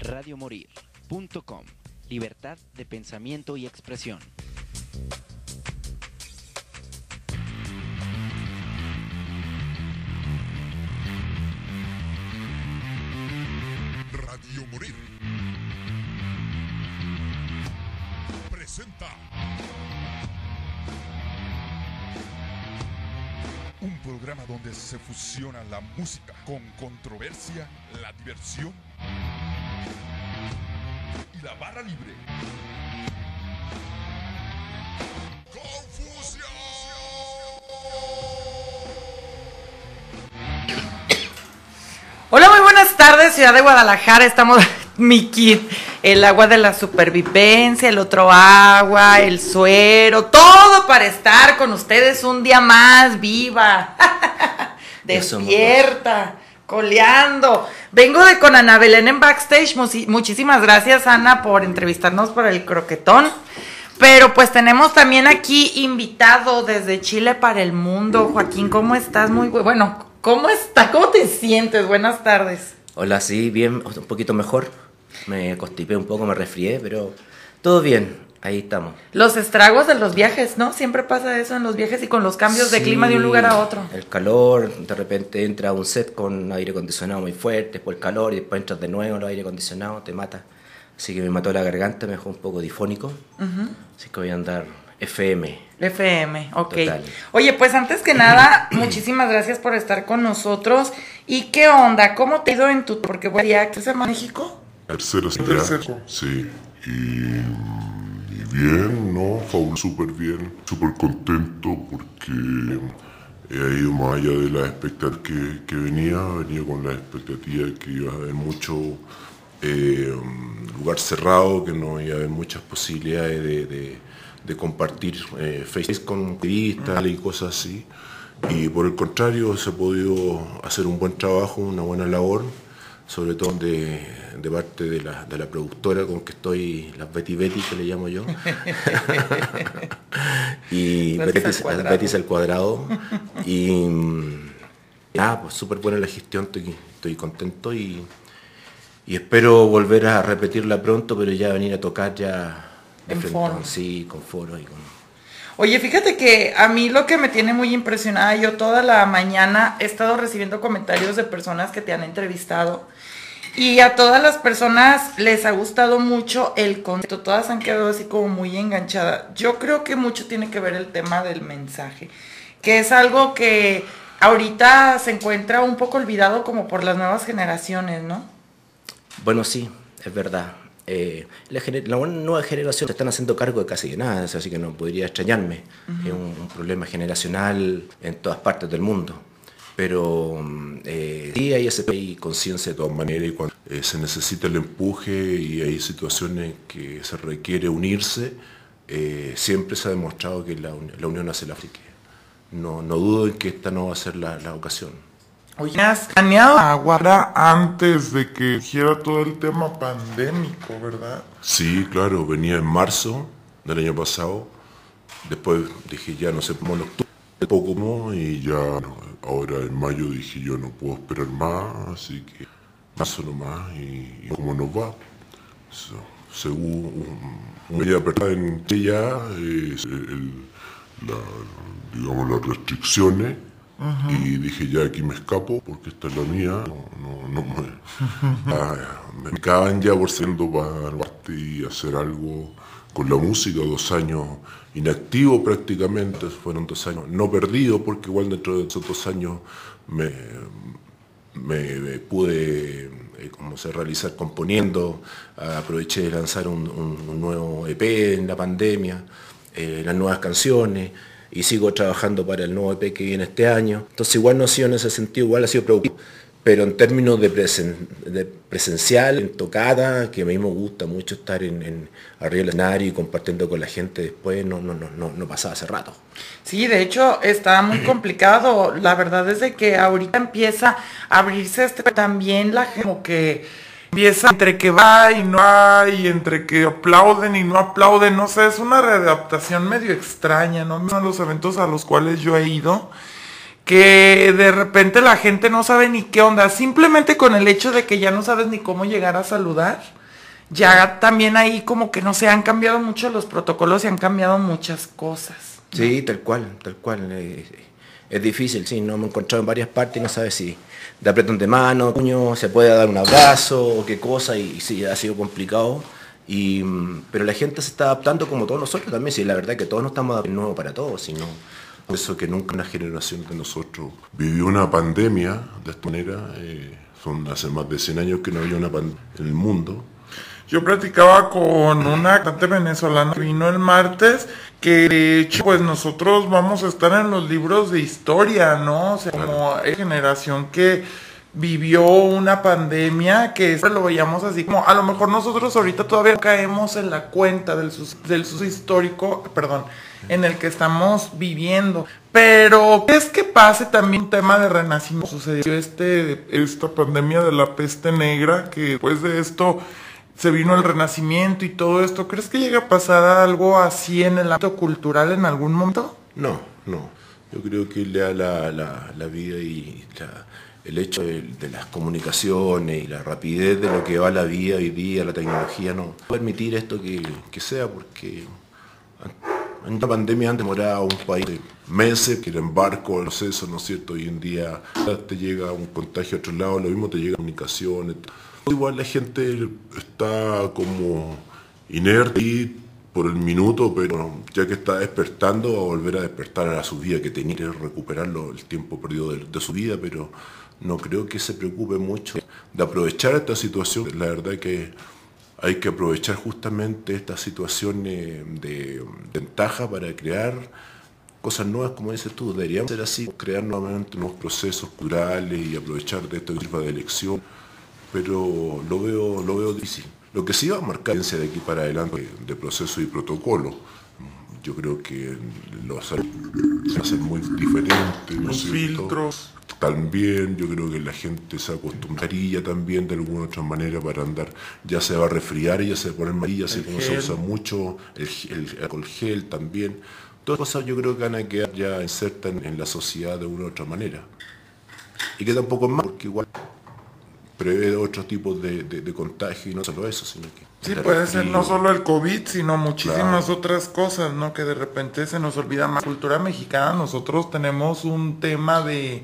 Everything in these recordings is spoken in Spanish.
radiomorir.com. Libertad de pensamiento y expresión. Radio Morir. Presenta. Un programa donde se fusiona la música con controversia, la diversión y la barra libre. Hola, muy buenas tardes, ciudad de Guadalajara. Estamos, mi kit, el agua de la supervivencia, el otro agua, el suero, todo para estar con ustedes un día más, viva, despierta, coleando. Vengo de con Ana Belén en backstage. Muchísimas gracias, Ana, por entrevistarnos por el croquetón. Pero pues tenemos también aquí invitado desde Chile para el mundo. Joaquín, ¿cómo estás? Muy bu- bueno. ¿Cómo está? ¿Cómo te sientes? Buenas tardes. Hola, sí, bien, un poquito mejor. Me constipé un poco, me resfrié, pero todo bien, ahí estamos. Los estragos de los viajes, ¿no? Siempre pasa eso en los viajes y con los cambios de Sí, clima de un lugar a otro. El calor, de repente entra a un set con aire acondicionado muy fuerte, después el calor y después entras de nuevo al aire acondicionado, te mata. Así que me mató la garganta, me dejó un poco difónico. Así que voy a andar FM. FM, ok. Total. Oye, pues antes que nada, muchísimas gracias por estar con nosotros. ¿Y qué onda? ¿Cómo te ha ido en tu... Porque voy a ¿estás en México? Tercero, Tercero. Sí. Y, y bien, ¿no? Súper bien. Súper contento porque he ido más allá de la expectativa que, venía. Venía con la expectativa de que iba a haber mucho eh, lugar cerrado, que no iba a haber muchas posibilidades de, compartir eh, face con activistas y cosas así. Y por el contrario, se ha podido hacer un buen trabajo, una buena labor sobre todo de, de parte de la, de la productora con que estoy, las Betty Betty que le llamo yo. y Betis Betty, al cuadrado. Betis al cuadrado. y nada, pues súper buena la gestión, estoy, estoy contento y, y espero volver a repetirla pronto, pero ya venir a tocar ya de En frente, foro. sí, con foro y con... Oye, fíjate que a mí lo que me tiene muy impresionada, yo toda la mañana he estado recibiendo comentarios de personas que te han entrevistado y a todas las personas les ha gustado mucho el concepto, todas han quedado así como muy enganchadas. Yo creo que mucho tiene que ver el tema del mensaje, que es algo que ahorita se encuentra un poco olvidado como por las nuevas generaciones, ¿no? Bueno, sí, es verdad. Eh, la, nueva generación se están haciendo cargo de casi de nada, así que no podría extrañarme. Es un, un problema generacional en todas partes del mundo. Pero eh, sí hay ese hay conciencia de todas maneras y cuando eh, se necesita el empuje y hay situaciones que se requiere unirse, eh, siempre se ha demostrado que la, la unión hace la fuerza. No, no dudo en que esta no va a ser la, la ocasión. Oye, ¿has planeado? Aguara antes de que dijera todo el tema pandémico, ¿verdad? Sí, claro, venía en marzo del año pasado. Después dije, ya no sé cómo octubre, poco y ya ahora en mayo dije, yo no puedo esperar más, así que marzo nomás, y, y cómo nos va. So, según medida apretada en ella, es el- la- digamos, las restricciones, y dije, ya aquí me escapo, porque esta es la mía, no, no, no me... Ah, me acaban ya por siendo para parte y hacer algo con la música, dos años inactivo prácticamente, fueron dos años no perdidos, porque igual dentro de esos dos años me, pude eh, como se realizar componiendo, aproveché de lanzar un nuevo EP en la pandemia, eh, las nuevas canciones, y sigo trabajando para el nuevo EP que viene este año. Entonces igual no ha sido en ese sentido, igual ha sido productivo. Pero en términos de, presen- de presencial, en tocada, que a mí me gusta mucho estar en, en arriba del escenario y compartiendo con la gente después, no, no, no, no, no pasaba hace rato. Sí, de hecho está muy complicado. La verdad es de que ahorita empieza a abrirse este también la gente como que Empieza entre que va y no hay, entre que aplauden y no aplauden, no sé, es una readaptación medio extraña, ¿no? Uno de los eventos a los cuales yo he ido, que de repente la gente no sabe ni qué onda, simplemente con el hecho de que ya no sabes ni cómo llegar a saludar, ya también ahí como que no se han cambiado mucho los protocolos y han cambiado muchas cosas. Sí, tal cual, tal cual. eh, es difícil, sí, no me he encontrado en varias partes y no sabes si de apretón de mano, puño, se puede dar un abrazo o qué cosa y, sí, ha sido complicado. Y, mm, pero la gente se está adaptando como todos nosotros también, sí, la verdad que todos no estamos adaptando nuevo para todos, sino eso que nunca una generación de nosotros vivió una pandemia de esta manera. eh, son hace más de 100 años que no había una pandemia en el mundo. Yo platicaba con una cantante venezolana que vino el martes, que de hecho pues nosotros vamos a estar en los libros de historia, ¿no? O sea, como generación que vivió una pandemia que siempre lo veíamos así como a lo mejor nosotros ahorita todavía caemos en la cuenta del sus, del suceso histórico, perdón, en el que estamos viviendo. Pero ¿qué es que pase también un tema de renacimiento? Sucedió este, esta pandemia de la peste negra, que después de esto se vino el renacimiento y todo esto. ¿Crees que llega a pasar algo así en el ámbito cultural en algún momento? No, no. Yo creo que la, la, la, la vida y la- el hecho de, las comunicaciones y la rapidez de lo que va la vida hoy día, la tecnología, no permitir esto que, que sea, porque en una pandemia antes demoraba un país de meses, que era en barco, el proceso, ¿no es cierto? Hoy en día te llega un contagio a otro lado, lo mismo te llega comunicaciones. Igual la gente está como inerte por el minuto, pero ya que está despertando, va a volver a despertar a su vida que tenía recuperarlo el tiempo perdido de su vida, pero no creo que se preocupe mucho de aprovechar esta situación. La verdad que hay que aprovechar justamente estas situaciones de ventaja para crear cosas nuevas, como dices tú, deberíamos ser así, crear nuevamente nuevos procesos culturales y aprovechar de esto de elección, pero lo veo, lo veo difícil. Lo que sí va a marcar de aquí para adelante de proceso y protocolo, yo creo que los a ser muy diferentes. ¿no Los filtros. También yo creo que la gente se acostumbraría también de alguna otra manera para andar, ya se va a resfriar y ya se pone amarilla, así El como se gel. usa mucho, el, el alcohol gel también. Todas cosas yo creo que van a quedar ya insertas en, en la sociedad de una u otra manera. Y que tampoco es más, porque igual prevé otros tipos de, de, de contagio y no solo eso, sino que... Sí, puede ser no solo el COVID, sino muchísimas Claro. otras cosas, ¿no? Que de repente se nos olvida más. Cultura mexicana, nosotros tenemos un tema de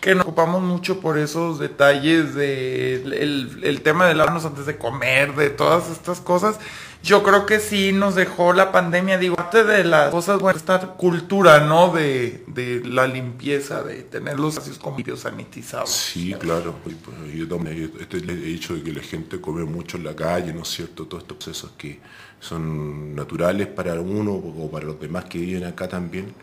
que nos ocupamos mucho por esos detalles de el, el tema de lavarnos antes de comer, de todas estas cosas. Yo creo que sí nos dejó la pandemia, digo, parte de las cosas buenas, esta cultura, ¿no? De, de la limpieza, de tener los espacios como sanitizados. Sí, claro. Pues, yo también este, le he dicho de que la gente come mucho en la calle, ¿no es cierto? Todos estos procesos que son naturales para uno o para los demás que viven acá también.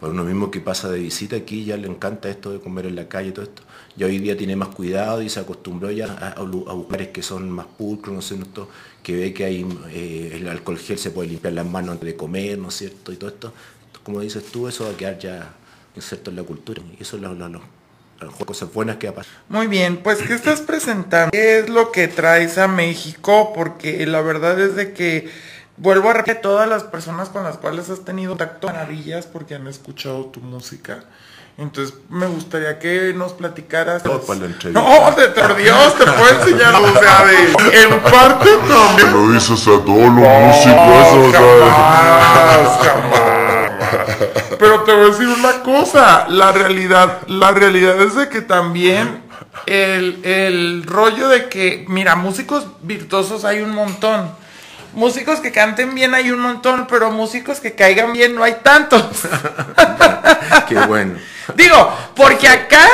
Para uno mismo que pasa de visita aquí ya le encanta esto de comer en la calle, todo esto. Ya hoy día tiene más cuidado y se acostumbró ya a, a lu- a lugares que son más pulcros, ¿no es cierto? Que ve que hay eh, el alcohol gel, se puede limpiar las manos antes de comer, ¿no es cierto? Y todo esto, como dices tú, eso va a quedar ya inserto en la cultura. Y eso es lo, lo- lo- cosas buenas que va a pasar. Muy bien, pues ¿qué estás presentando? ¿Qué es lo que traes a México? Porque la verdad es de que vuelvo a repetir, todas las personas con las cuales has tenido contacto, maravillas porque han escuchado tu música. Entonces me gustaría que nos platicaras. Todo para la entrevista. No, de por Dios, te puedo enseñar, o sea, de, en parte también. Lo dices a todos los músicos, eso, jamás, jamás. Pero te voy a decir una cosa, la realidad, la realidad es de que también el, el rollo de que, mira, músicos virtuosos hay un montón. Músicos que canten bien hay un montón, pero músicos que caigan bien no hay tantos. Qué bueno. Digo, porque acá,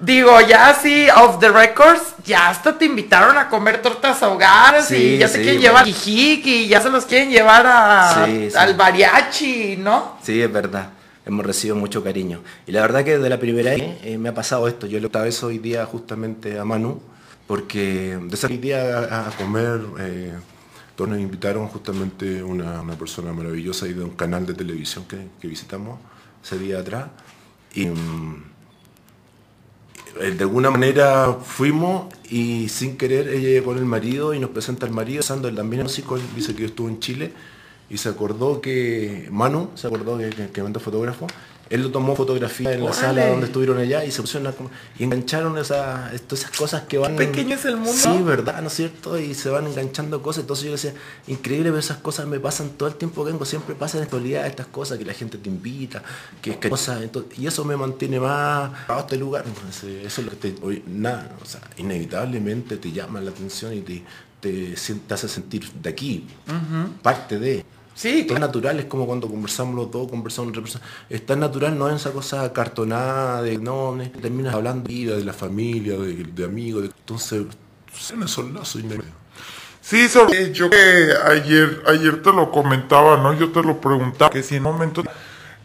digo, ya así, off the records, ya hasta te invitaron a comer tortas ahogadas Sí, y ya se sí, quieren bueno. llevar jijic y ya se los quieren llevar a, Sí, al mariachi, ¿no? Sí, es verdad. Hemos recibido mucho cariño. Y la verdad que desde la primera vez eh, me ha pasado esto. Yo le contaba eso hoy día justamente a Manu, porque de ese día a, a comer, eh, todos nos invitaron justamente una, una persona maravillosa y de un canal de televisión que, que visitamos ese día atrás. Y mm, eh, de alguna manera fuimos y sin querer ella llegó con el marido y nos presenta al marido, Sando, también es músico, dice que estuvo en Chile y se acordó que, Manu se acordó que, que, que mandó fotógrafo Él lo tomó fotografía en la sala donde estuvieron allá y se pusieron a y engancharon esa, todas esas cosas que van. pequeño es el mundo. Sí, verdad, ¿no es cierto? Y se van enganchando cosas. Entonces yo decía, increíble, pero esas cosas me pasan todo el tiempo que vengo. Siempre pasan en actualidad estas cosas que la gente te invita, que, que cosas. entonces- y eso me mantiene más a este lugar. Entonces, eso es lo que te. hoy- nada, o sea, inevitablemente te llama la atención y te, te hace sentir de aquí, parte de. Sí, Es claro. natural, es como cuando conversamos los dos, conversamos otra persona. Es tan natural, no es esa cosa cartonada de no, terminas hablando de vida, de la familia, de, de amigos. de- entonces, en esos lazos inevitables. Sí, sobre yo que ayer, ayer te lo comentaba, ¿no? Yo te lo preguntaba, que si en un momento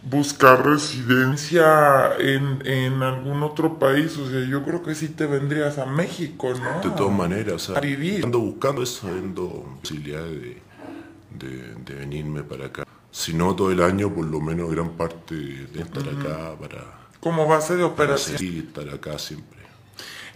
buscar residencia en, en algún otro país, o sea, yo creo que sí te vendrías a México, ¿no? De todas maneras, o sea, A vivir. ando buscando eso, ando posibilidades de, de, de venirme para acá. Si no todo el año, por lo menos gran parte de estar acá para, Como base de operación. seguir, estar acá siempre.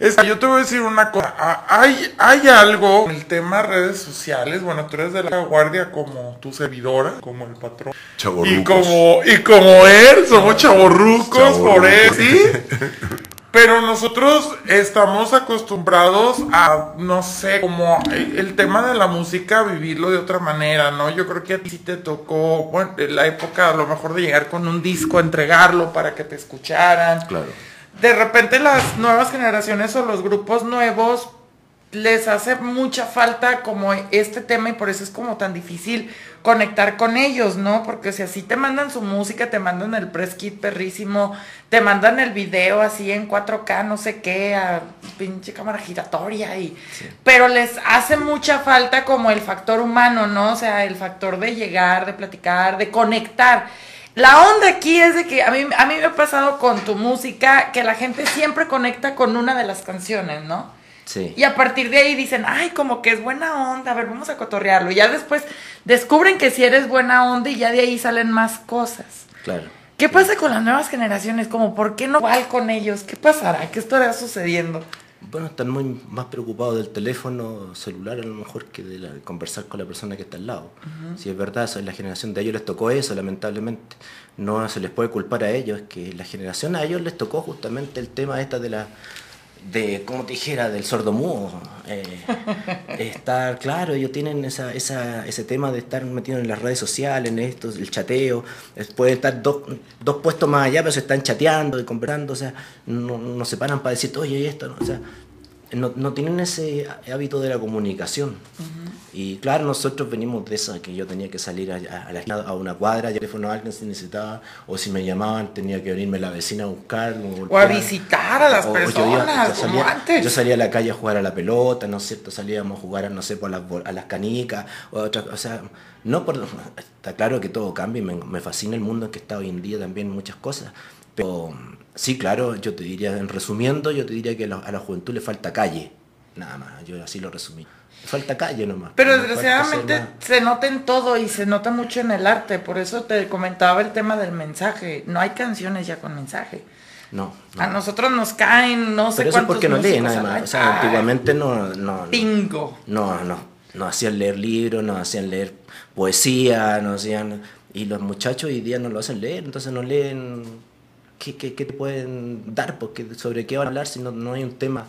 Es que yo te voy a decir una cosa. Ah, Hay, hay algo en el tema redes sociales. Bueno, tú eres de la guardia como tu servidora, como el patrón. Y Chavorrucos. como, y como él, somos chaborrucos por él. ¿sí? Pero nosotros estamos acostumbrados a, no sé, como el tema de la música, vivirlo de otra manera, ¿no? Yo creo que a ti sí te tocó, bueno, en la época a lo mejor de llegar con un disco, entregarlo para que te escucharan. Claro. de repente las nuevas generaciones o los grupos nuevos les hace mucha falta como este tema y por eso es como tan difícil conectar con ellos, ¿no? Porque si así te mandan su música, te mandan el press kit perrísimo, te mandan el video así en 4K, no sé qué, a pinche cámara giratoria y pero les hace mucha falta como el factor humano, ¿no? O sea, el factor de llegar, de platicar, de conectar. La onda aquí es de que a mí, a mí me ha pasado con tu música que la gente siempre conecta con una de las canciones, ¿no? Sí. Y a partir de ahí dicen, ay, como que es buena onda, a ver, vamos a cotorrearlo. Y ya después descubren que si eres buena onda y ya de ahí salen más cosas. Claro. ¿Qué pasa con las nuevas generaciones? Como, ¿por qué no igual con ellos? ¿Qué pasará? ¿Qué estará sucediendo? Bueno, están muy más preocupados del teléfono celular a lo mejor que de, la- de conversar con la persona que está al lado. Si es verdad, eso es la generación de ellos les tocó eso, lamentablemente. No se les puede culpar a ellos, es que la generación a ellos les tocó justamente el tema esta de la de, como te dijera, del sordo mudo. eh, estar, claro, ellos tienen esa, esa, ese tema de estar metidos en las redes sociales, en esto, el chateo, pueden estar dos, dos puestos más allá, pero se están chateando y conversando, o sea, no, no se paran para decir, oye, esto, ¿no? o sea, no, no tienen ese hábito de la comunicación. Y claro, nosotros venimos de eso, que yo tenía que salir a, a la esquina, a una cuadra, ya teléfono a alguien si necesitaba, o si me llamaban tenía que venirme la vecina a buscar. O a visitar a las o- o yo iba- personas, yo como salía, antes. yo salía a la calle a jugar a la pelota, ¿no es cierto? Salíamos a jugar, a, no sé, por las, a las canicas, o, a otras- o sea, no por... Está claro que todo cambia y me, me fascina el mundo en que está hoy en día también muchas cosas, pero sí, claro, yo te diría, en resumiendo, yo te diría que a la, a la juventud le falta calle, nada más, yo así lo resumí. Falta calle nomás. Pero desgraciadamente se nota en todo y se nota mucho en el arte. Por eso te comentaba el tema del mensaje. No hay canciones ya con mensaje. No, no. A nosotros nos caen, no sé Pero eso es porque no leen, además. O sea, antiguamente no, no, no, Pingo. no, no, no hacían leer libros, no hacían leer poesía, no hacían... Y los muchachos hoy día no lo hacen leer, entonces no leen... ¿Qué, qué, qué te pueden dar? Porque ¿Sobre qué van a hablar si no, no hay un tema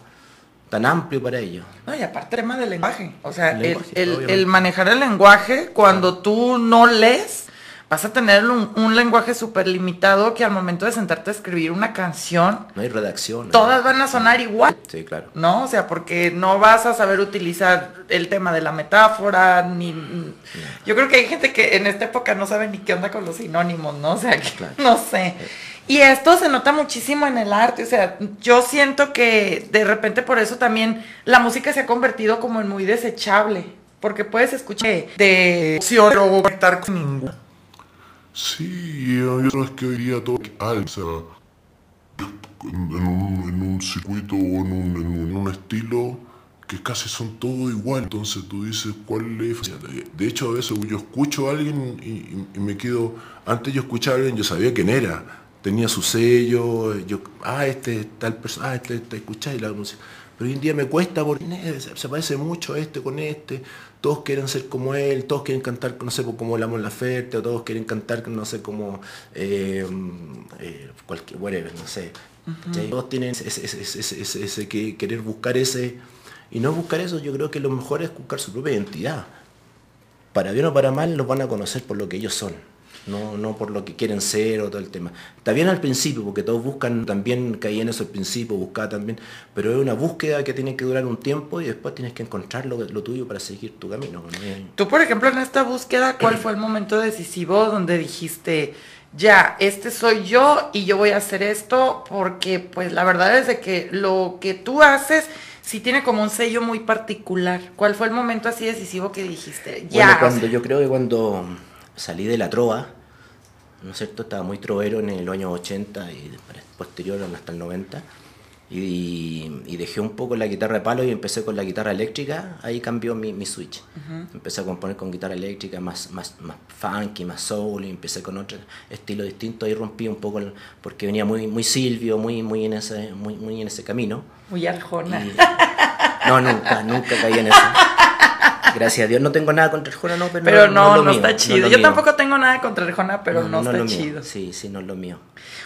tan amplio para ellos? No, y aparte tema del lenguaje. O sea, El el, lenguaje, el- obviamente. el manejar el lenguaje, cuando tú no lees, vas a tener un, un lenguaje súper limitado que al momento de sentarte a escribir una canción, No hay redacción. todas van a sonar igual. Sí, claro. ¿no? O sea, porque no vas a saber utilizar el tema de la metáfora, ni... Yo creo que hay gente que en esta época no sabe ni qué onda con los sinónimos, ¿no? O sea, que Claro. no sé. Y esto se nota muchísimo en el arte, o sea, yo siento que de repente por eso también la música se ha convertido como en muy desechable, porque puedes escuchar de opción, pero conectar con ninguna. Sí, yo creo que hoy día todo o en un, en un circuito o en un, en un- estilo que casi son todos igual. Entonces tú dices, ¿cuál es? De- hecho, a veces yo escucho a alguien y me quedo, antes yo escuchaba a alguien, yo sabía quién era, tenía su sello, yo, ah, este es tal persona, ah, este, este, escucháis la música. Pero hoy en día me cuesta porque eh, se parece mucho este con este, todos quieren ser como él, todos quieren cantar, no sé, como la Laferte, o todos quieren cantar, no sé, como eh, eh, cualquier, whatever, no sé. Todos tienen ese, ese- ese- ese- ese- ese que querer buscar ese, y no buscar eso, yo creo que lo mejor es buscar su propia identidad. Para bien o para mal, los van a conocer por lo que ellos son. No, no por lo que quieren ser o todo el tema. Está bien al principio, porque todos buscan, también caí en eso al principio, buscaba también, pero es una búsqueda que tiene que durar un tiempo y después tienes que encontrar lo, lo tuyo para seguir tu camino. Tú, por ejemplo, en esta búsqueda, ¿cuál fue el momento decisivo donde dijiste, ya, este soy yo y yo voy a hacer esto? Porque, pues, la verdad es de que lo que tú haces sí tiene como un sello muy particular. ¿Cuál fue el momento así decisivo que dijiste, ya? Bueno, o cuando sea, yo creo que cuando salí de la trova, ¿no es cierto? Estaba muy trovero en el año 80 y posterior hasta el 90. Y, y dejé un poco la guitarra de palo y empecé con la guitarra eléctrica, ahí cambió mi, mi switch. Empecé a componer con guitarra eléctrica, más, más, más funky, más soul, y empecé con otro estilo distinto, ahí rompí un poco, el- porque venía muy, muy Silvio, muy, muy, en ese, muy, muy en ese camino. Muy arjona. Y- no, nunca, nunca caí en eso. Gracias a Dios no tengo nada contra el Jona, no, pero, Pero no, está es chido. Yo mío. tampoco tengo nada contra Arjona, pero no, es está chido. Sí, sí, no es lo mío.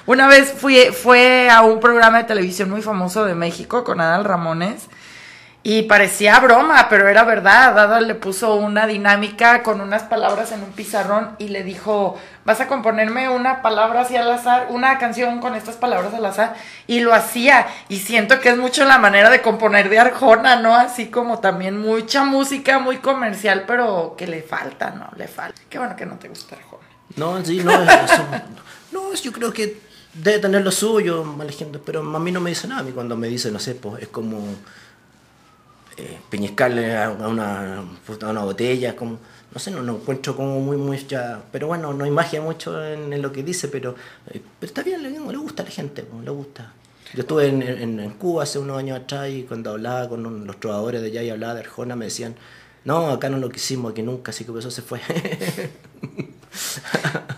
Una vez fui, fue a un programa de televisión muy famoso de México con Adal Ramones y parecía broma, pero era verdad. Adal le puso una dinámica con unas palabras en un pizarrón y le dijo, vas a componerme una palabra así al azar, una canción con estas palabras al azar. Y lo hacía. Y siento que es mucho la manera de componer de Arjona, ¿no? Así como también mucha música muy comercial, pero que le falta, ¿no? Le falta. Qué bueno que no te gusta Arjona. No, sí, no, eso- no, yo creo que debe tener lo suyo, pero a mí no me dice nada. A mí cuando me dice, no sé, pues es como eh, a una, a una botella, como, no sé, no lo encuentro como muy, muy ya, pero bueno, no hay magia mucho en, lo que dice, pero, eh, está bien, le, le gusta a la gente, le gusta. Yo estuve en, en- Cuba hace unos años atrás y cuando hablaba con los trovadores de allá y hablaba de Arjona me decían, no, acá no lo quisimos, aquí nunca, así que por eso se fue.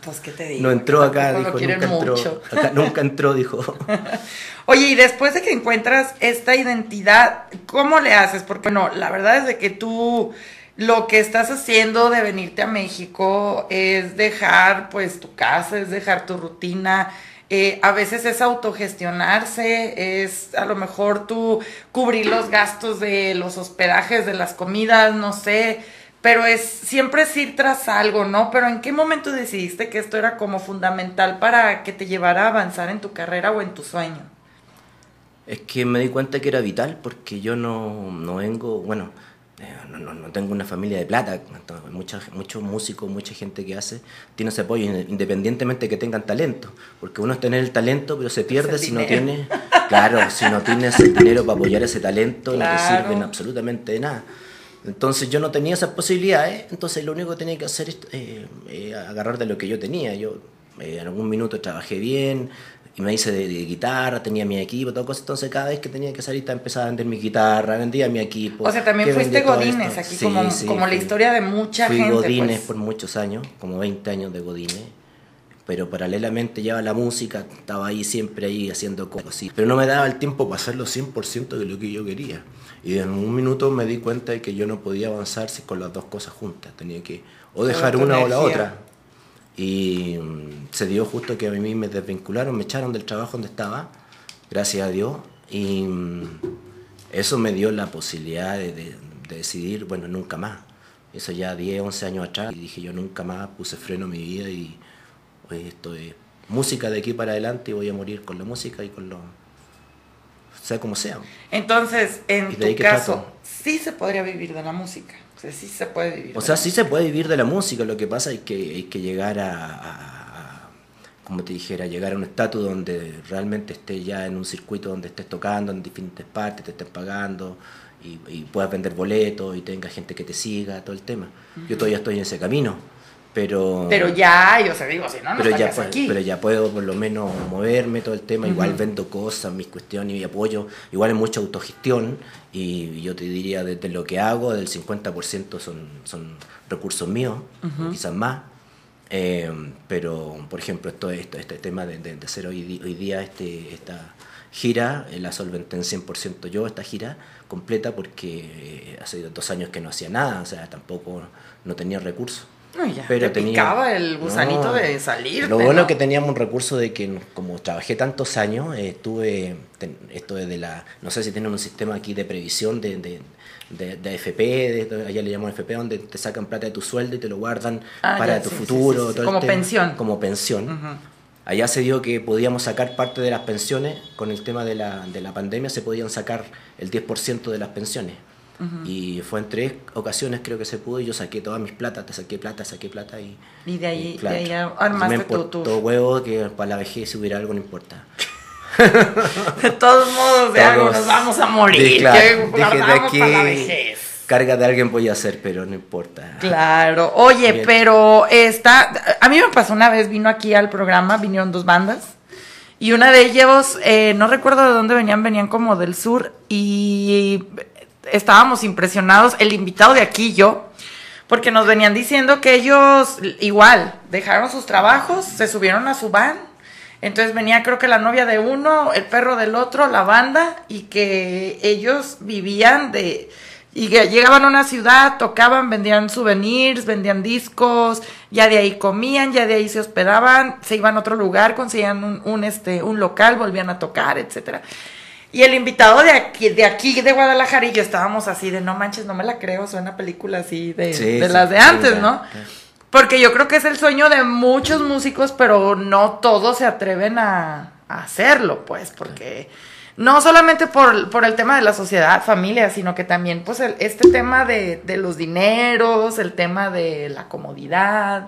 Pues, ¿qué te digo? No entró acá, dijo, nunca entró. Acá nunca entró, dijo. Oye, y después de que encuentras esta identidad, ¿cómo le haces? Porque, bueno, la verdad es de que tú lo que estás haciendo de venirte a México es dejar, pues, tu casa, es dejar tu rutina. eh, a veces es autogestionarse, es a lo mejor tú cubrir los gastos de los hospedajes, de las comidas, no sé, pero es siempre es ir tras algo, ¿no? Pero ¿en qué momento decidiste que esto era como fundamental para que te llevara a avanzar en tu carrera o en tu sueño? Es que me di cuenta que era vital porque yo no, no vengo, bueno, eh, no, no- no tengo una familia de plata. muchos músicos, mucha gente que hace, tiene ese apoyo independientemente que tengan talento. Porque uno es tener el talento, pero se pierde si no tiene, claro, si no tienes el dinero para apoyar ese talento, no te sirven absolutamente de nada. Entonces yo no tenía esas posibilidades, entonces lo único que tenía que hacer es eh, eh, agarrar de lo que yo tenía. Yo eh, en algún minuto trabajé bien y me hice de, de guitarra, tenía mi equipo, todo cosa. Entonces cada vez que tenía que salir empezaba a vender mi guitarra, vendía mi equipo. O sea, también fuiste esto. aquí, Sí, como, sí, como la fui- historia de mucha fui gente. Godínez pues. por muchos años, como 20 años de Godínez. Pero paralelamente llevaba la música, estaba ahí siempre ahí haciendo cosas así. Pero no me daba el tiempo para hacerlo 100% de lo que yo quería. Y en un minuto me di cuenta de que yo no podía avanzar si con las dos cosas juntas. Tenía que o dejar una o la energía. otra. Y mm, se dio justo que a mí me desvincularon, me echaron del trabajo donde estaba, gracias a Dios. Y mm, eso me dio la posibilidad de, de- de decidir, bueno, nunca más. Eso ya 10, 11 años atrás. Y dije, yo nunca más puse freno a mi vida y pues, esto es música de aquí para adelante y voy a morir con la música y con lo... sea como sea. Entonces, en tu caso, trato. sí se podría vivir de la música. O sea, sí se puede vivir. O de sea, la sí se puede vivir de la música, lo que pasa es que hay que llegar a, a- a- como te dijera, llegar a un estatus donde realmente estés ya en un circuito donde estés tocando en diferentes partes, te estén pagando y, y puedas vender boletos y tenga gente que te siga, todo el tema. Yo todavía estoy en ese camino, pero... Pero ya, yo se digo, si no, no pero ya, puedo, aquí. pero ya puedo por lo menos moverme todo el tema, igual vendo cosas, mis cuestiones y apoyo, igual es mucha autogestión y yo te diría desde lo que hago, del 50% son, son recursos míos, quizás más. Eh, pero, por ejemplo, esto, esto, este tema de, de- de hacer hoy, hoy día este, esta, gira, eh, la solventé en 100% yo esta gira completa porque eh, hace dos años que no hacía nada, o sea, tampoco no tenía recursos. No, ya, Pero te tenía- picaba el gusanito No. de salir. Lo bueno es que teníamos un recurso de que como trabajé tantos años, eh, tuve ten- esto de la, no sé si tienen un sistema aquí de previsión de, de, de- de AFP, de- allá le llamamos AFP, donde te sacan plata de tu sueldo y te lo guardan Ah, para ya, tu sí, futuro. sí, sí. todo el Como tema. pensión. Como pensión. Allá se dio que podíamos sacar parte de las pensiones, con el tema de la, de la pandemia se podían sacar el 10% de las pensiones. Y fue en tres ocasiones creo que se pudo y yo saqué todas mis plata, te saqué plata, saqué plata y... Y de ahí, y, claro, de ahí armaste me tu tour. huevo que para la vejez si hubiera algo no importa. De todos modos, de Todos. algo nos vamos a morir. Sí, claro. que de aquí para la vejez. carga de alguien voy a hacer, pero no importa. Claro. Oye, Bien. pero esta, a mí me pasó una vez, vino aquí al programa, vinieron dos bandas. Y una de ellos, eh, no recuerdo de dónde venían, venían como del sur. Y estábamos impresionados, el invitado de aquí yo, porque nos venían diciendo que ellos igual dejaron sus trabajos, se subieron a su van. Entonces venía creo que la novia de uno, el perro del otro, la banda, y que ellos vivían de... Y llegaban a una ciudad, tocaban, vendían souvenirs, vendían discos, ya de ahí comían, ya de ahí se hospedaban, se iban a otro lugar, conseguían un, un, este, un local, volvían a tocar, etcétera. Y el invitado de aquí, de aquí, de Guadalajara, y yo estábamos así de no manches, no me la creo, suena película así de, Sí, de sí, las de antes, ¿no? claro. Porque yo creo que es el sueño de muchos músicos, pero no todos se atreven a, a hacerlo, pues, porque no solamente por, por el tema de la sociedad, familia, sino que también, pues, el- este tema de, de los dineros, el tema de la comodidad,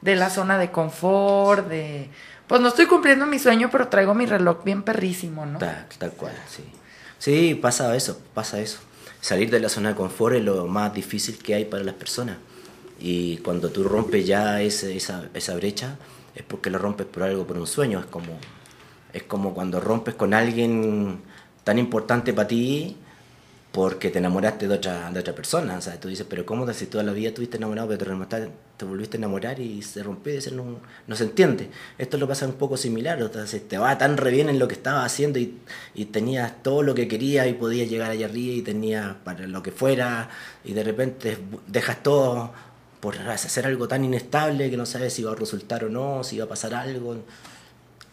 de la zona de confort, de, pues, no estoy cumpliendo mi sueño, pero traigo mi reloj bien perrísimo, ¿no? Tal, tal cual, sí. Sí, pasa eso, pasa eso. Salir de la zona de confort es lo más difícil que hay para las personas. Y cuando tú rompes ya esa, esa brecha, es porque lo rompes por algo, por un sueño. Es como, es como cuando rompes con alguien tan importante para ti porque te enamoraste de otra, de otra persona. O sea, tú dices, pero ¿cómo si toda la vida estuviste enamorado, pero te, te volviste a enamorar y se rompió y no, no se entiende? Esto lo pasa un poco similar. O sea, si te va tan re bien en lo que estabas haciendo y, y tenías todo lo que querías y podías llegar allá arriba y tenías para lo que fuera y de repente dejas todo por hacer algo tan inestable que no sabes si va a resultar o no, si va a pasar algo.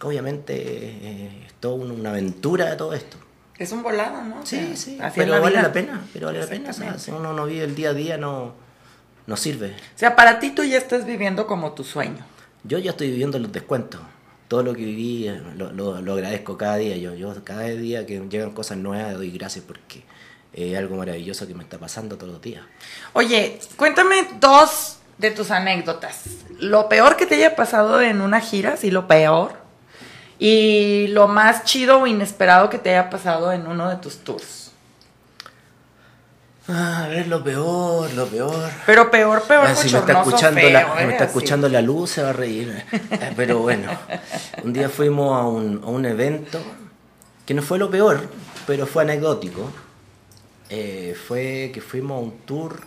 Obviamente eh, es toda una aventura todo esto. Es un volado, ¿no? O Sí, sea, sí, pero vale vida. la pena, pero vale la pena. O sea, si uno no vive el día a día, no, no sirve. O sea, para ti tú ya estás viviendo como tu sueño. Yo ya estoy viviendo los descuentos. Todo lo que viví eh, lo, lo- lo agradezco cada día. Yo, yo cada día que llegan cosas nuevas doy gracias porque es algo maravilloso que me está pasando todos los días. Oye, cuéntame dos de tus anécdotas. Lo peor que te haya pasado en una gira, sí, lo peor. Y lo más chido o inesperado que te haya pasado en uno de tus tours. Ah, a ver, lo peor, lo peor. Pero peor, peor, Ah, si me está escuchando, feo, la, ¿eh? me está Así. escuchando la luz, se va a reír. Eh, Pero bueno, un día fuimos a un, a un evento que no fue lo peor, pero fue anecdótico. Eh, fue que fuimos a un tour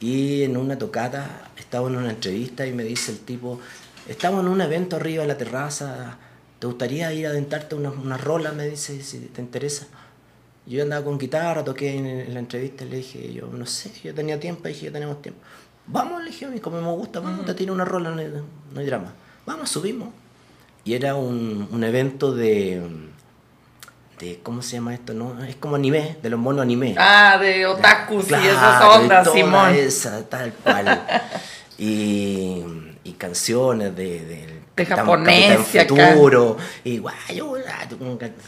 y en una tocata estaba en una entrevista y me dice el tipo, estamos en un evento arriba en la terraza, ¿te gustaría ir a adentarte una, una rola? Me dice, si te interesa. Yo andaba con guitarra, toqué en, en la entrevista le dije, yo no sé, yo tenía tiempo, dije, ya tenemos tiempo. Vamos, le dije, como me gusta, me gusta, tiene una rola, no hay, no hay drama. Vamos, subimos. Y era un, un evento de, de, ¿cómo se llama esto? no Es como anime, de los monos anime. Ah, de otakus y esas Claro, ondas, Simón. esa, tal cual. y, y canciones de, del De acá. Futuro, y guayo,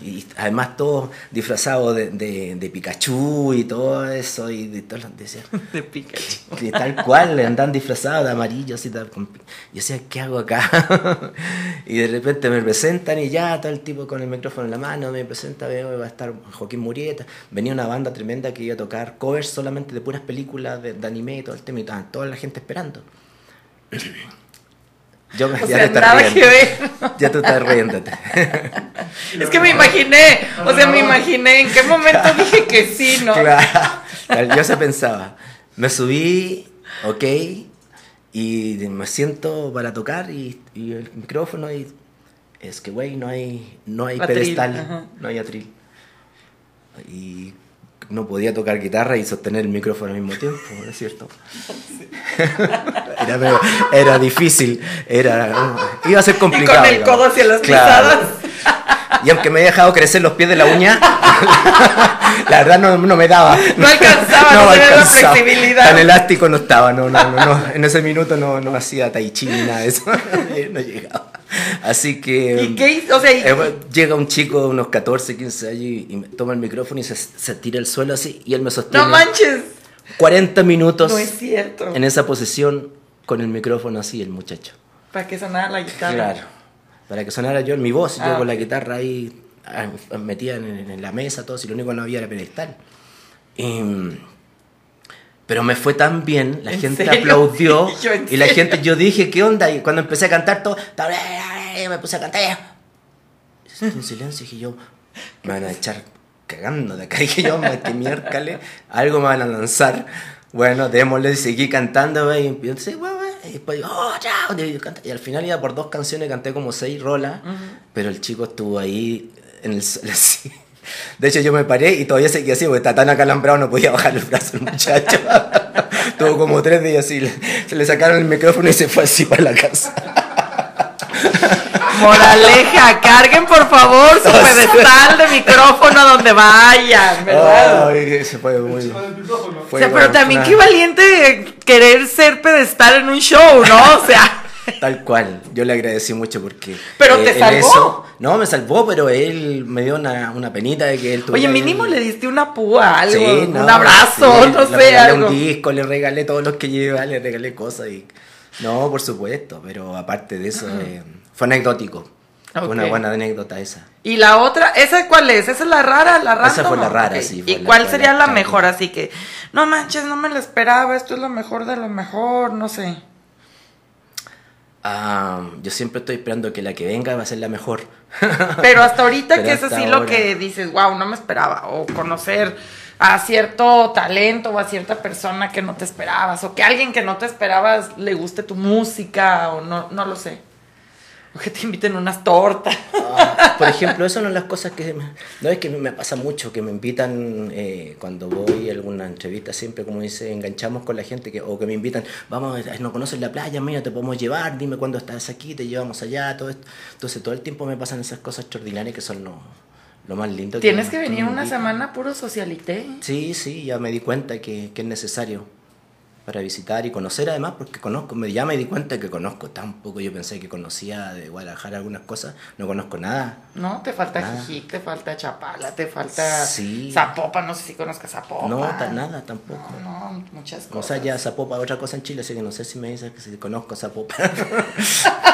y además todos disfrazados de, de, de Pikachu y todo eso, y de todo, De Pikachu. que tal cual, andan disfrazados de amarillo, así, tal, con- yo decía, ¿qué hago acá? y de repente me presentan y ya, todo el tipo con el micrófono en la mano, me presenta, veo, va a estar Joaquín Murieta, venía una banda tremenda que iba a tocar covers solamente de puras películas de, de anime y todo el tema, y toda la gente esperando. Yo O ya sea, te estás riendo. que ver. Ya tú estás riéndote. Es que me imaginé, o sea, me imaginé en qué momento dije que sí, ¿no? Claro, yo se pensaba. Me subí, ok, y me siento para tocar y, y el micrófono y es que, güey, no hay, no hay Atril, pedestal, ajá. no hay atril. Y no podía tocar guitarra y sostener el micrófono al mismo tiempo, ¿no es cierto? era, era difícil, era, iba a ser complicado. el digamos. codo hacia las Claro. Y aunque me he dejado crecer los pies de la uña, la verdad no, no me daba. No alcanzaba, no la alcanzaba. flexibilidad. Tan elástico no estaba, no, no, no, no. En ese minuto no, no hacía tai chi ni nada de eso. no llegaba. Así que... ¿Y qué hizo? O sea, y- eh, llega un chico de unos 14, 15 años y, y toma el micrófono y se, se tira al suelo así y él me sostiene no manches. 40 minutos No es cierto. en esa posición con el micrófono así el muchacho. Para que sonara la guitarra. Claro. Para que sonara yo en mi voz, Ah, yo con la guitarra ahí ah, metida en, en la mesa, todo, si lo único que no había era pedestal. Y- pero me fue tan bien, la ¿En gente serio? aplaudió ¿en y la gente, yo dije, ¿qué onda? Y cuando empecé a cantar todo, me puse a cantar. Un silencio y dije yo, me van a echar cagando de acá. Dije yo, "Ma, que miércale, algo me van a lanzar. Bueno, démosle, y seguí cantando, güey, y empecé, güey, y después, oh, chao, y, y al final iba por dos canciones, canté como seis rolas, pero el chico estuvo ahí en el suelo así. De hecho, yo me paré y todavía seguía así, porque está tan acalambrado, no podía bajar el brazo el muchacho. Tuvo como tres días así, le- se le sacaron el micrófono y se fue así para la casa. Moraleja, carguen por favor su pedestal de micrófono donde vayan, ¿verdad? Ay, se fue muy... o fue sea, pero también una- qué valiente querer ser pedestal en un show, ¿no? O sea, Tal cual, yo le agradecí mucho porque... eh, ¿Pero te él salvó? no, me salvó, pero él me dio una, una penita de que él tuviera oye, mínimo le diste una púa, algo, Sí, no, un abrazo, sí, no le sé, regalé algo. un disco, le regalé todos los que lleva, le regalé cosas y... No, por supuesto, pero aparte de eso, eh, fue anecdótico. Fue una buena anécdota esa. Y la otra, ¿esa cuál es? ¿Esa es la rara, la rara? Esa fue la rara, sí, ¿Y la- cuál sería la la mejor? Así que, no manches, no me lo esperaba, esto es lo mejor de lo mejor, no sé. Ah, yo siempre estoy esperando que la que venga va a ser la mejor. Pero hasta ahorita Pero que es así lo que dices, wow, no me esperaba. O conocer a cierto talento o a cierta persona que no te esperabas. O que alguien que no te esperabas le guste tu música o no, no lo sé. Que te inviten unas tortas. Ah, por ejemplo, eso no es las cosas que... me- No es que me pasa mucho, que me invitan eh, cuando voy a alguna entrevista, siempre como dice, enganchamos con la gente, que, o que me invitan, vamos, no conoces la playa, mira, te podemos llevar, dime cuándo estás aquí, te llevamos allá, todo esto. Entonces todo el tiempo me pasan esas cosas extraordinarias que son lo, lo más lindo. Tienes que venir una semana puro socialité. Sí, sí, ya me di cuenta que, que es necesario para visitar y conocer además, porque conozco, me, ya me di cuenta que conozco tan poco, yo pensé que conocía de Guadalajara algunas cosas, no conozco nada. No, te falta Nada. Jijic, te falta Chapala, te falta Sí. Zapopan, no sé si conozcas Zapopan. No, nada tampoco. No, no, muchas O cosas. sea, ya Zapopa otra cosa en Chile, así que no sé si me dices que si conozco Zapopa.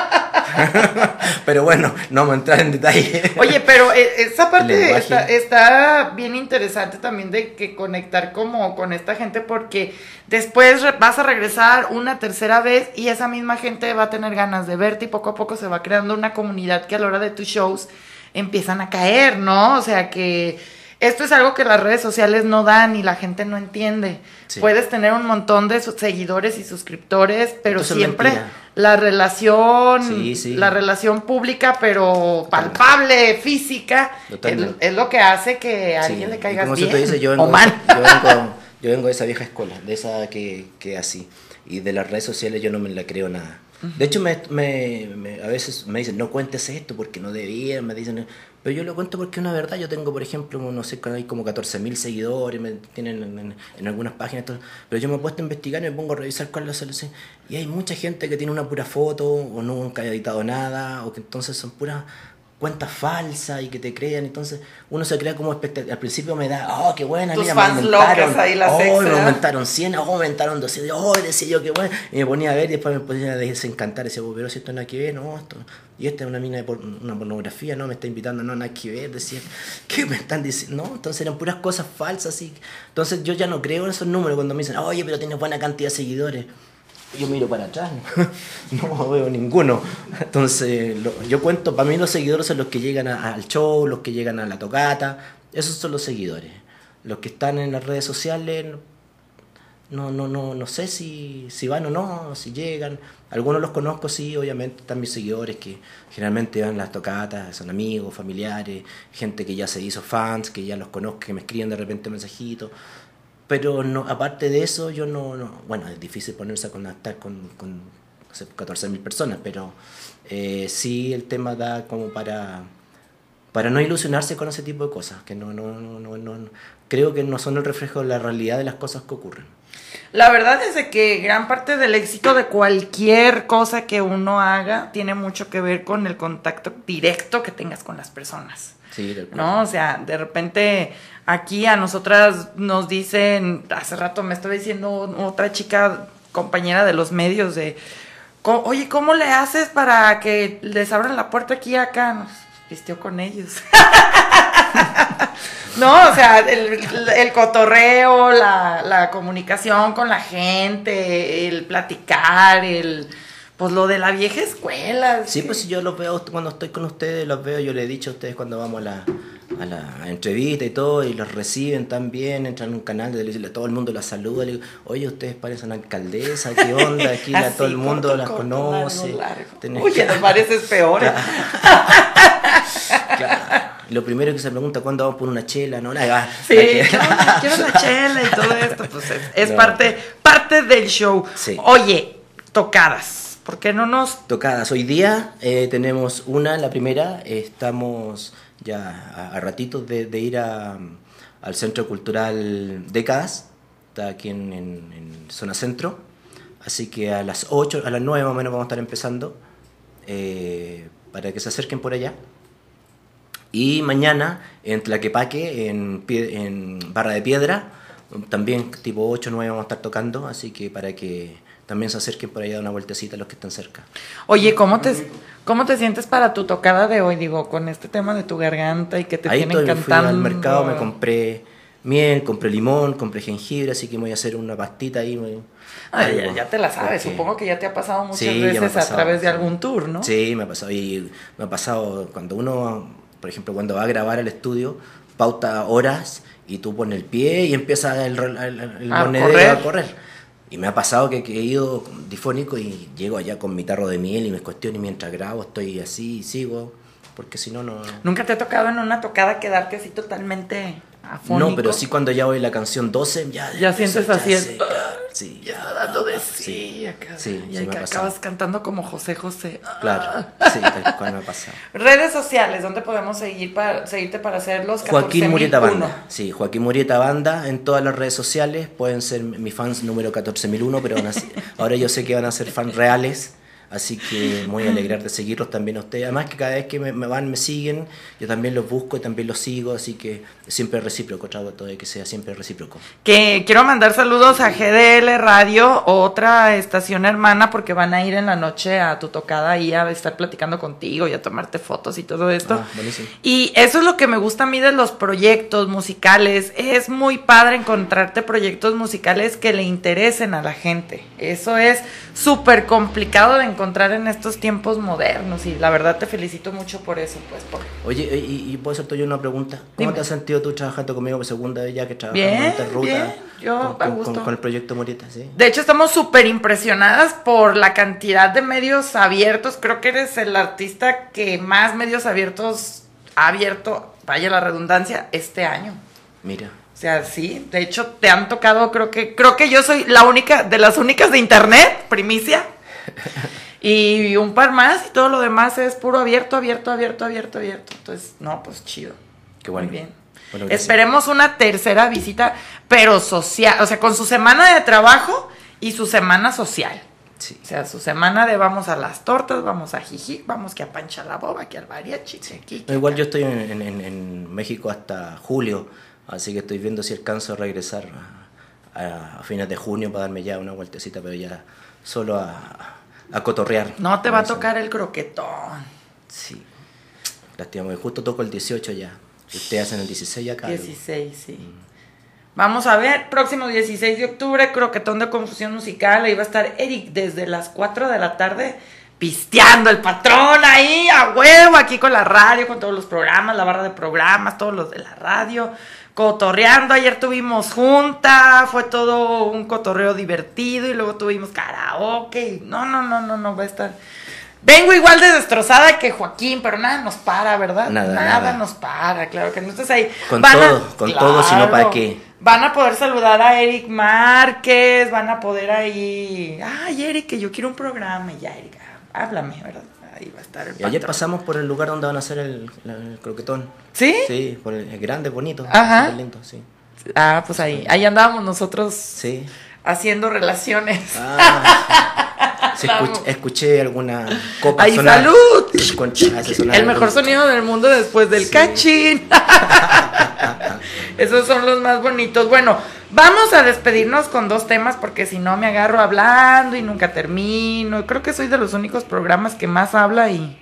Pero bueno, no a entrar en detalle. Oye, pero eh, esa parte está, está bien interesante también de que conectar como con esta gente porque después vas a regresar una tercera vez y esa misma gente va a tener ganas de verte y poco a poco se va creando una comunidad que a la hora de tus shows empiezan a caer, ¿no? O sea que esto es algo que las redes sociales no dan y la gente no entiende. Sí. Puedes tener un montón de seguidores y suscriptores, pero Eso es siempre la relación, Sí, sí. la relación pública, pero palpable, física, es, Totalmente. es lo que hace que a alguien le se bien yo vengo, o mal. yo, vengo, yo vengo de esa vieja escuela, de esa que, que así. Y de las redes sociales yo no me la creo nada. De hecho, me, me- a veces me dicen, no cuentes esto porque no debían, me dicen, pero yo lo cuento porque es una verdad. Yo tengo, por ejemplo, no sé, hay como 14.000 seguidores, me tienen en, algunas páginas, pero yo me he puesto a investigar y me pongo a revisar cuáles son los... Y hay mucha gente que tiene una pura foto o nunca ha editado nada, o que entonces son puras cuentas falsas y que te crean, entonces uno se crea como expectativa. Al principio me da, oh, qué buena, Tus mira, fans me aumentaron, locas ahí, las oh, ex, me ¿verdad? aumentaron 100, oh, me aumentaron 200, oh, decía yo, qué bueno, y me ponía a ver y después me ponía a desencantar, decía, "Oh, pero si esto no hay que ver, no, esto, y esta es una mina de por- una pornografía, no, me está invitando, no, nada que ver, decía, ¿qué me están diciendo? No, entonces eran puras cosas falsas, y entonces yo ya no creo en esos números cuando me dicen, oye, pero tienes buena cantidad de seguidores. Yo miro para atrás, no veo ninguno. Entonces, lo- yo cuento, para mí los seguidores son los que llegan a- al show, los que llegan a la tocata, esos son los seguidores. Los que están en las redes sociales, no, no, no, no sé si, si van o no, si llegan. Algunos los conozco, sí, obviamente están mis seguidores que generalmente van a las tocatas, son amigos, familiares, gente que ya se hizo fans, que ya los conozco, que me escriben de repente mensajitos. Pero no, aparte de eso, yo no, no bueno, es difícil ponerse a contactar con, con no sé, 14.000 personas, pero eh, sí el tema da como para para no ilusionarse con ese tipo de cosas, que no, no, no, no, creo que no son el reflejo de la realidad de las cosas que ocurren. La verdad es de que gran parte del éxito de cualquier cosa que uno haga tiene mucho que ver con el contacto directo que tengas con las personas. Sí, del ¿No? O sea, de repente aquí a nosotras nos dicen, hace rato me estaba diciendo otra chica, compañera de los medios, de, "Co- oye, ¿cómo le haces para que les abran la puerta aquí y acá? Nos vistió con ellos. No, o sea, el, el cotorreo, la, la comunicación con la gente, el platicar, el pues lo de la vieja escuela. Sí, que- pues yo los veo cuando estoy con ustedes, los veo, yo les he dicho a ustedes cuando vamos a la, a la entrevista y todo, y los reciben también, entran en un canal de televisión, todo el mundo las saluda, le digo, oye, ustedes parecen alcaldesa, ¿qué onda? Aquí Así, todo el mundo corto, las corto, conoce. Uy, que- nos pareces peor. Claro. Lo primero que se pregunta, ¿cuándo vamos por una chela? No, la Sí, quiero la chela y todo esto, pues es, es No. parte, parte del show. Sí. Oye, tocadas, ¿por qué no nos tocadas. Hoy día eh, tenemos una, la primera, eh, estamos ya a, a ratitos de, ir a, al Centro Cultural Décadas, está aquí en, zona centro, así que a las 8, a las 9 más o menos vamos a estar empezando, eh, para que se acerquen por allá. Y mañana en Tlaquepaque, en, en Barra de Piedra, también tipo 8 o 9 vamos a estar tocando, así que para que también se acerquen por allá a una vueltecita los que están cerca. Oye, ¿cómo te, ¿cómo te sientes para tu tocada de hoy? Digo, con este tema de tu garganta y que te Ahí tiene estoy, me fui cantando. al mercado, me compré miel, compré limón, compré jengibre, así que me voy a hacer una pastita ahí. me- Ay, ya, ya te la sabes, porque- supongo que ya te ha pasado muchas Sí, veces a través de algún tour, ¿no? Sí, me ha pasado. Y me ha pasado cuando uno, por ejemplo, cuando va a grabar al estudio, pauta horas y tú pones el pie y empieza el, el, el A monedero correr. a correr. Y me ha pasado que, que he ido difónico y llego allá con mi tarro de miel y me cuestiono y mientras grabo estoy así y sigo, porque si no, no... ¿Nunca te ha tocado en una tocada quedarte así totalmente afónico? No, pero sí cuando ya a la canción 12, ya... Ya sientes así ya, sí, Ya está dando de sí, Sí, acá. sí, y sí acabas cantando como José José. Claro, sí, tal cual me ha pasado. Redes sociales, ¿dónde podemos seguir para, seguirte para hacer los Joaquín 14.001? Murieta Banda. Sí, Joaquín Murieta Banda en todas las redes sociales. Pueden ser mis fans número 14001, pero van a ahora yo sé que van a ser fans reales. Así que me voy a alegrar de seguirlos también a ustedes. Además que cada vez que me, me van, me siguen, yo también los busco y también los sigo. Así que siempre recíproco, trato de que sea siempre recíproco. Que quiero mandar saludos a GDL Radio, otra estación hermana, porque van a ir en la noche a tu tocada y a estar platicando contigo y a tomarte fotos y todo esto. Ah, buenísimo. Y eso es lo que me gusta a mí de los proyectos musicales. Es muy padre encontrarte proyectos musicales que le interesen a la gente. Eso es súper complicado de encontrar en estos tiempos modernos y la verdad te felicito mucho por eso, pues. Por... Oye, y, y puedo hacerte yo una pregunta. ¿Cómo Dime. te has sentido tú trabajando conmigo por segunda vez ya que trabajas Bien, en esta ruta? bien. Yo, con, a con- gusto. con- con el proyecto Murieta, ¿sí? De hecho, estamos súper impresionadas por la cantidad de medios abiertos. Creo que eres el artista que más medios abiertos ha abierto, vaya la redundancia, este año. Mira. O sea, sí, de hecho te han tocado, creo que, creo que yo soy la única, de las únicas de internet, primicia. Y un par más y todo lo demás es puro abierto, abierto, abierto, abierto, abierto. Entonces, no, pues chido. Qué bueno. Muy bien. Bueno. Esperemos una tercera visita, pero social, o sea, con su semana de trabajo y su semana social. Sí. O sea, su semana de vamos a las tortas, vamos a Jiji, vamos que a Pancha la Boba, que al mariachi, que aquí, que igual acá. yo estoy en, en- en- en México hasta julio, así que estoy viendo si alcanzo a regresar a, a- a fines de junio para darme ya una vueltecita, pero ya solo a, a cotorrear. No te va a tocar el croquetón. Sí. Lástima, porque justo toco el 18 ya. Ustedes hacen el 16 acá. 16, sí. Vamos a ver, próximo 16 de octubre, croquetón de confusión musical. Ahí va a estar Eric desde las 4 de la tarde pisteando el patrón ahí a huevo, aquí con la radio, con todos los programas, la barra de programas, todos los de la radio, cotorreando. Ayer tuvimos junta, fue todo un cotorreo divertido y luego tuvimos karaoke. No, no, no, no, no va a estar. Vengo igual de destrozada que Joaquín, pero nada nos para, ¿verdad? Nada, nada. nos para, claro que no estás ahí. Con Van a- todo, con todo, si no, ¿para qué? Van a poder saludar a Eric Márquez, van a poder ahí. Ay, Eric, que yo quiero un programa. Y ya, Eric, ah, háblame, ¿verdad? Ahí va a estar el Y ayer pasamos por el lugar donde van a hacer el, el croquetón. ¿Sí? Sí, por el, el grande, bonito. Ajá. lindo, sí. Ah, pues ahí, ahí andábamos nosotros Sí. haciendo relaciones. Ah, escuché, alguna copa ¡Ay, sonar. salud! El mejor sonido del mundo después del Sí. cachín. Esos son los más bonitos. Bueno, vamos a despedirnos con dos temas porque si no me agarro hablando y nunca termino. Creo que soy de los únicos programas que más habla y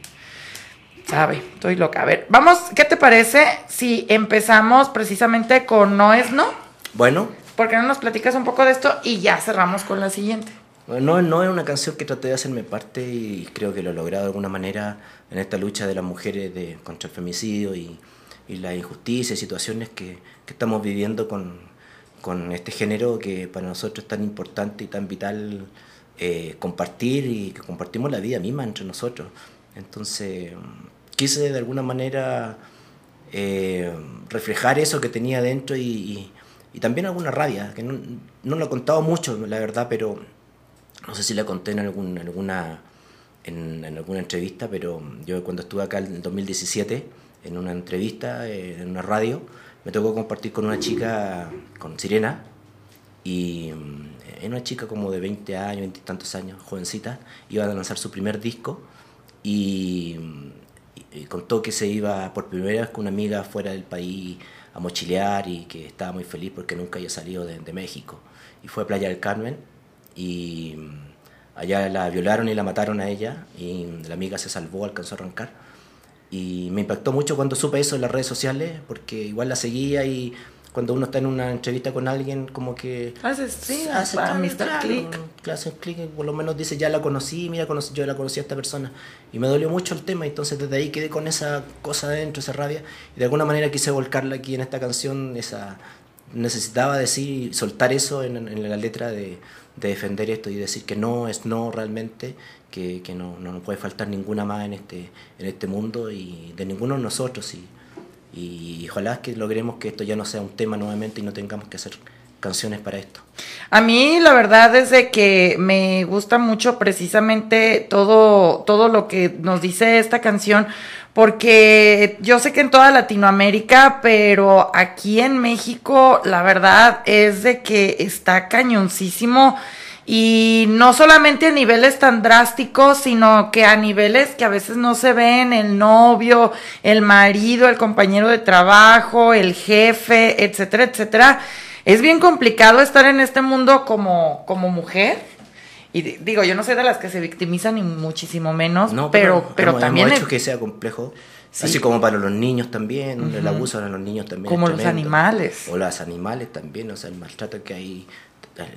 sabe, estoy loca. A ver, vamos, ¿qué te parece si empezamos precisamente con No es no? Bueno, ¿Por qué no nos platicas un poco de esto y ya cerramos con la siguiente? No, no es una canción que traté de hacerme parte y creo que lo he logrado de alguna manera en esta lucha de las mujeres contra el femicidio y, y la injusticia y situaciones que, que estamos viviendo con, con este género que para nosotros es tan importante y tan vital eh, compartir y que compartimos la vida misma entre nosotros. Entonces, quise de alguna manera eh, reflejar eso que tenía dentro y, y- y también alguna rabia, que no, no lo he contado mucho, la verdad, pero no sé si la conté en, algún- en alguna, en, en alguna entrevista, pero yo cuando estuve acá en el 2017, en una entrevista, eh, en una radio, me tocó compartir con una chica, con Sirena, y mm, era una chica como de 20 años, 20 y tantos años, jovencita, iba a lanzar su primer disco y, y- y contó que se iba por primera vez con una amiga fuera del país a mochilear y que estaba muy feliz porque nunca había salido de, de México. Y fue a Playa del Carmen y allá la violaron y la mataron a ella y la amiga se salvó, alcanzó a arrancar. Y me impactó mucho cuando supe eso en las redes sociales, porque igual la seguía y cuando uno está en una entrevista con alguien, como que... Haces, sí, hace amistad, clic. hace clic, por lo menos dice, ya la conocí, mira, conocí- yo la conocí a esta persona. Y me dolió mucho el tema, entonces desde ahí quedé con esa cosa adentro, esa rabia, y de alguna manera quise volcarla aquí en esta canción, esa necesitaba decir, soltar eso en, en la letra de, de defender esto y decir que no es no realmente, que, que no, no nos puede faltar ninguna más en este, en este mundo y de ninguno de nosotros. Y, y ojalá que logremos que esto ya no sea un tema nuevamente y no tengamos que hacer canciones para esto. A mí la verdad es de que me gusta mucho precisamente todo, todo lo que nos dice esta canción, porque yo sé que en toda Latinoamérica, pero aquí en México la verdad es de que está cañoncísimo y no solamente a niveles tan drásticos, sino que a niveles que a veces no se ven, el novio, el marido, el compañero de trabajo, el jefe, etcétera, etcétera. Es bien complicado estar en este mundo como, como mujer. Y di- digo, yo no soy de las que se victimizan ni muchísimo menos, No, pero, pero hemos, también hemos hecho el- que sea complejo. Sí. Así como para los niños también, el abuso a los niños también. Como es los animales. O los animales también, o sea, el maltrato que hay,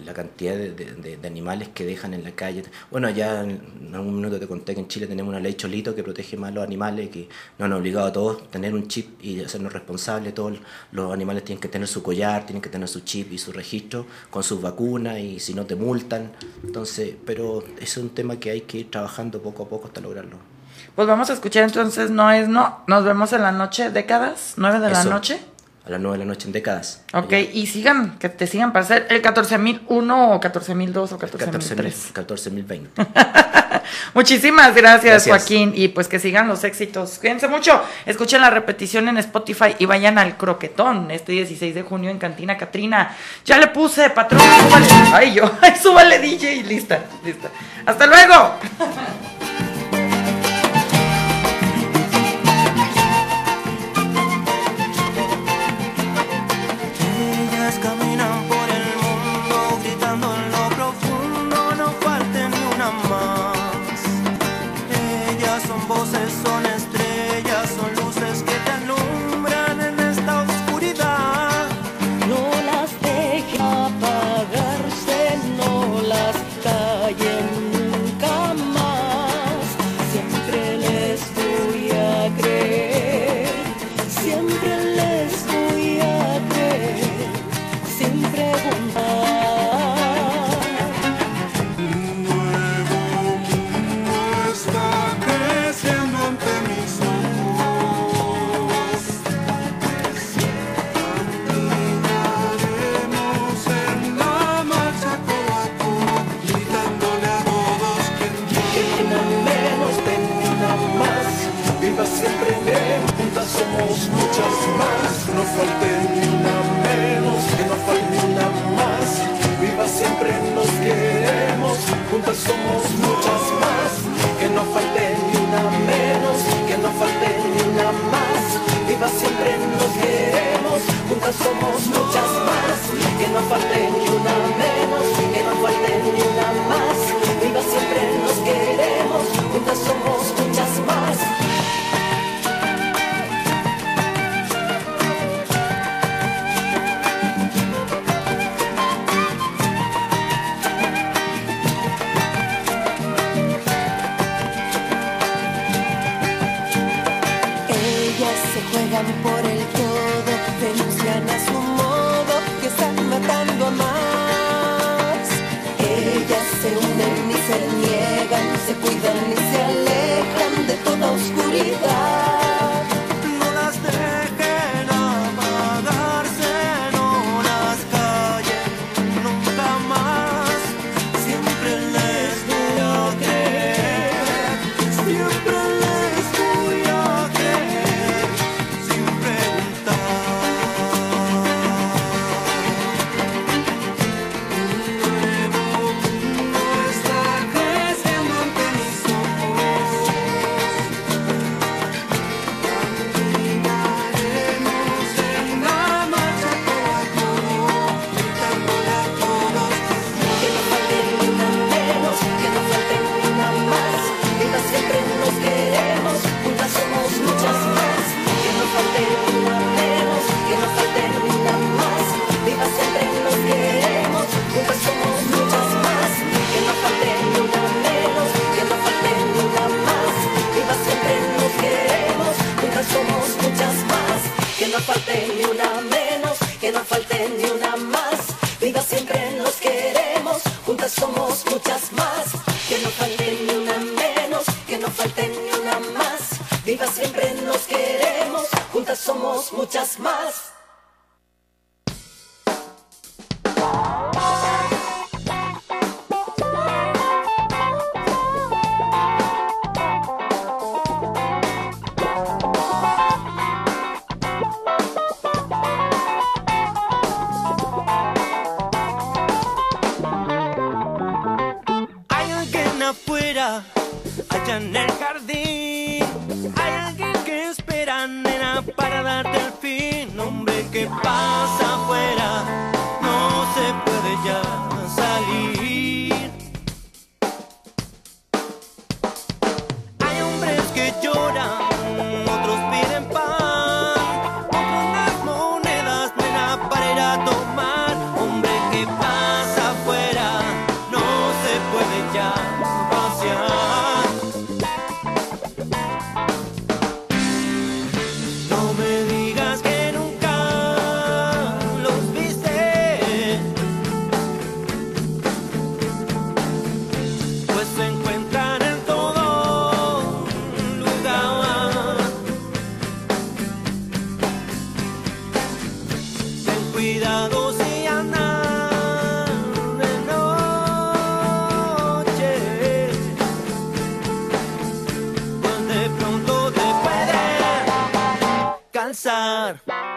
la cantidad de, de- animales que dejan en la calle. Bueno, ya en algún minuto te conté que en Chile tenemos una ley cholito que protege más a los animales, que nos han obligado a todos a tener un chip y hacernos responsables. Todos los animales tienen que tener su collar, tienen que tener su chip y su registro con sus vacunas y si no te multan. Entonces, pero es un tema que hay que ir trabajando poco a poco hasta lograrlo. Pues vamos a escuchar entonces, no es no. Nos vemos en la noche, décadas, nueve de la noche. A las 9 de la noche en décadas. Ok, Allá. y sigan, que te sigan para hacer el 14001 o 14002 o 14003. 14.020. Muchísimas gracias, Gracias. Joaquín, y pues que sigan los éxitos. Cuídense mucho, escuchen la repetición en Spotify y vayan al croquetón este 16 de junio en Cantina Catrina. Ya le puse, patrón, súbale. Ay, yo, súbale DJ y lista, lista. Hasta luego. somos muchas más. afuera, allá en el jardín. del fin, hombre, que pasa afuera, no se puede ya. pensar.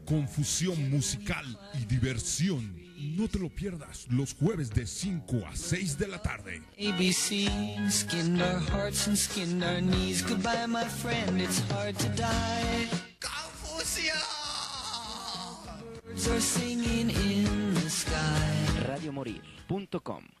De confusión musical y diversión. No te lo pierdas los jueves de 5 a 6 de la tarde. ABC skinned our hearts and skinned our knees. Goodbye, my friend, it's hard to die. Birds are singing in the sky. Radiomorir.com